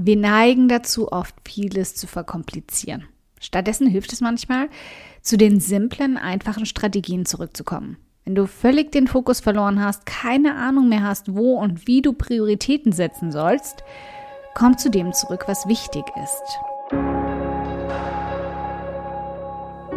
Wir neigen dazu, oft vieles zu verkomplizieren. Stattdessen hilft es manchmal, zu den simplen, einfachen Strategien zurückzukommen. Wenn du völlig den Fokus verloren hast, keine Ahnung mehr hast, wo und wie du Prioritäten setzen sollst, komm zu dem zurück, was wichtig ist.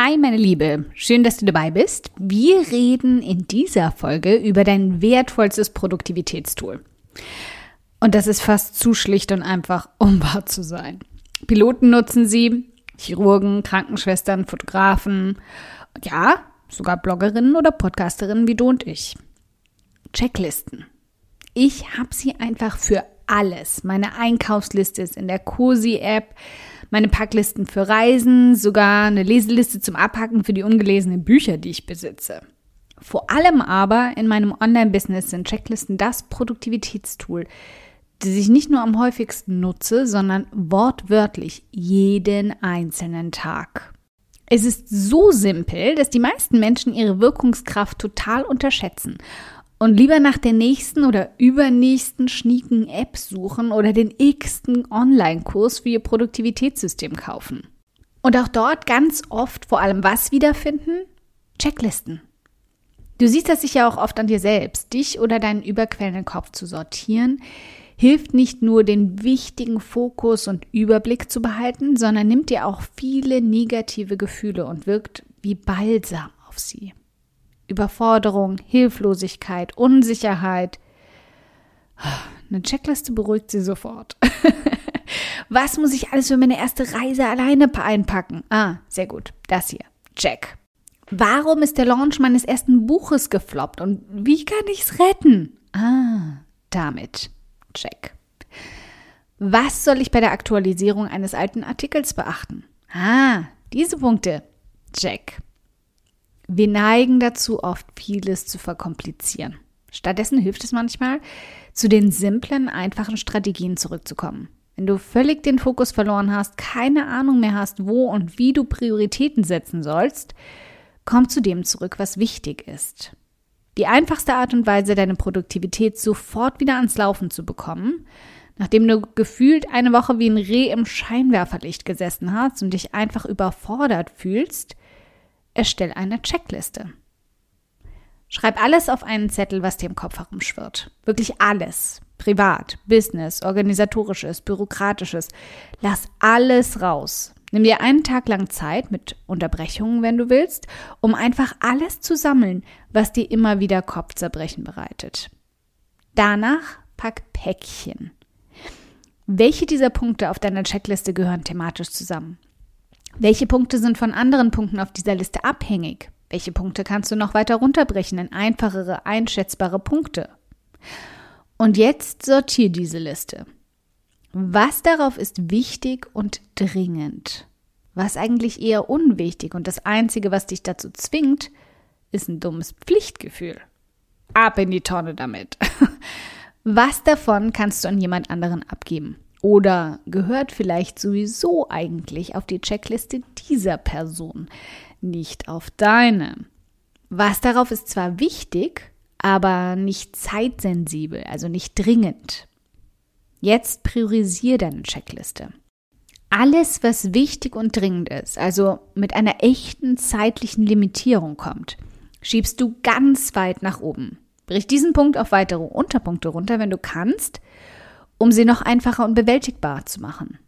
Hi, meine Liebe, schön, dass du dabei bist. Wir reden in dieser Folge über dein wertvollstes Produktivitätstool. Und das ist fast zu schlicht und einfach, um wahr zu sein. Piloten nutzen sie, Chirurgen, Krankenschwestern, Fotografen, ja, sogar Bloggerinnen oder Podcasterinnen wie du und ich. Checklisten. Ich habe sie einfach für alles. Meine Einkaufsliste ist in der Cosi-App meine Packlisten für Reisen, sogar eine Leseliste zum Abhacken für die ungelesenen Bücher, die ich besitze. Vor allem aber in meinem Online-Business sind Checklisten das Produktivitätstool, das ich nicht nur am häufigsten nutze, sondern wortwörtlich jeden einzelnen Tag. Es ist so simpel, dass die meisten Menschen ihre Wirkungskraft total unterschätzen und lieber nach der nächsten oder übernächsten schnieken App suchen oder den x-ten Online-Kurs für ihr Produktivitätssystem kaufen. Und auch dort ganz oft vor allem was wiederfinden? Checklisten. Du siehst das sicher auch oft an dir selbst. Dich oder deinen überquellenden Kopf zu sortieren, hilft nicht nur den wichtigen Fokus und Überblick zu behalten, sondern nimmt dir auch viele negative Gefühle und wirkt wie Balsam auf sie. Überforderung, Hilflosigkeit, Unsicherheit. Eine Checkliste beruhigt sie sofort. Was muss ich alles für meine erste Reise alleine einpacken? Ah, sehr gut. Das hier. Check. Warum ist der Launch meines ersten Buches gefloppt und wie kann ich es retten? Ah, damit. Check. Was soll ich bei der Aktualisierung eines alten Artikels beachten? Ah, diese Punkte. Check. Wir neigen dazu, oft vieles zu verkomplizieren. Stattdessen hilft es manchmal, zu den simplen, einfachen Strategien zurückzukommen. Wenn du völlig den Fokus verloren hast, keine Ahnung mehr hast, wo und wie du Prioritäten setzen sollst, komm zu dem zurück, was wichtig ist. Die einfachste Art und Weise, deine Produktivität sofort wieder ans Laufen zu bekommen, nachdem du gefühlt eine Woche wie ein Reh im Scheinwerferlicht gesessen hast und dich einfach überfordert fühlst, Erstell eine Checkliste. Schreib alles auf einen Zettel, was dir im Kopf herumschwirrt. Wirklich alles. Privat, Business, organisatorisches, bürokratisches. Lass alles raus. Nimm dir einen Tag lang Zeit mit Unterbrechungen, wenn du willst, um einfach alles zu sammeln, was dir immer wieder Kopfzerbrechen bereitet. Danach pack Päckchen. Welche dieser Punkte auf deiner Checkliste gehören thematisch zusammen? Welche Punkte sind von anderen Punkten auf dieser Liste abhängig? Welche Punkte kannst du noch weiter runterbrechen in einfachere, einschätzbare Punkte? Und jetzt sortier diese Liste. Was darauf ist wichtig und dringend? Was eigentlich eher unwichtig und das Einzige, was dich dazu zwingt, ist ein dummes Pflichtgefühl. Ab in die Tonne damit. Was davon kannst du an jemand anderen abgeben? Oder gehört vielleicht sowieso eigentlich auf die Checkliste dieser Person, nicht auf deine. Was darauf ist zwar wichtig, aber nicht zeitsensibel, also nicht dringend. Jetzt priorisiere deine Checkliste. Alles, was wichtig und dringend ist, also mit einer echten zeitlichen Limitierung kommt, schiebst du ganz weit nach oben. Brich diesen Punkt auf weitere Unterpunkte runter, wenn du kannst, um sie noch einfacher und bewältigbar zu machen.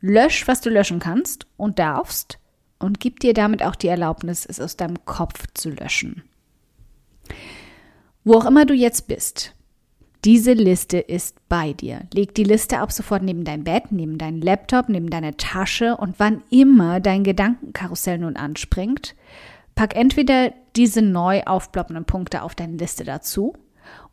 Lösch, was du löschen kannst und darfst und gib dir damit auch die Erlaubnis, es aus deinem Kopf zu löschen. Wo auch immer du jetzt bist, diese Liste ist bei dir. Leg die Liste ab sofort neben dein Bett, neben deinen Laptop, neben deine Tasche und wann immer dein Gedankenkarussell nun anspringt, pack entweder diese neu aufploppenden Punkte auf deine Liste dazu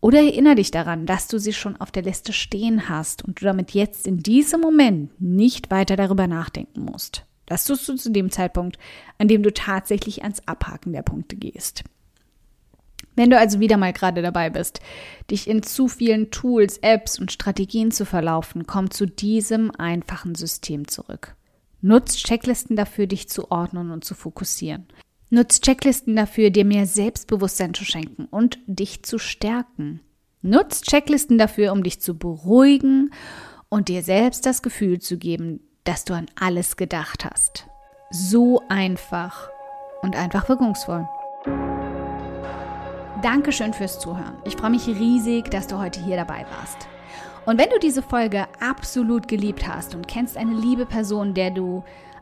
oder erinnere dich daran, dass du sie schon auf der Liste stehen hast und du damit jetzt in diesem Moment nicht weiter darüber nachdenken musst. Das tust du zu dem Zeitpunkt, an dem du tatsächlich ans Abhaken der Punkte gehst. Wenn du also wieder mal gerade dabei bist, dich in zu vielen Tools, Apps und Strategien zu verlaufen, komm zu diesem einfachen System zurück. Nutz Checklisten dafür, dich zu ordnen und zu fokussieren. Nutz Checklisten dafür, dir mehr Selbstbewusstsein zu schenken und dich zu stärken. Nutz Checklisten dafür, um dich zu beruhigen und dir selbst das Gefühl zu geben, dass du an alles gedacht hast. So einfach und einfach wirkungsvoll. Dankeschön fürs Zuhören. Ich freue mich riesig, dass du heute hier dabei warst. Und wenn du diese Folge absolut geliebt hast und kennst eine liebe Person, der du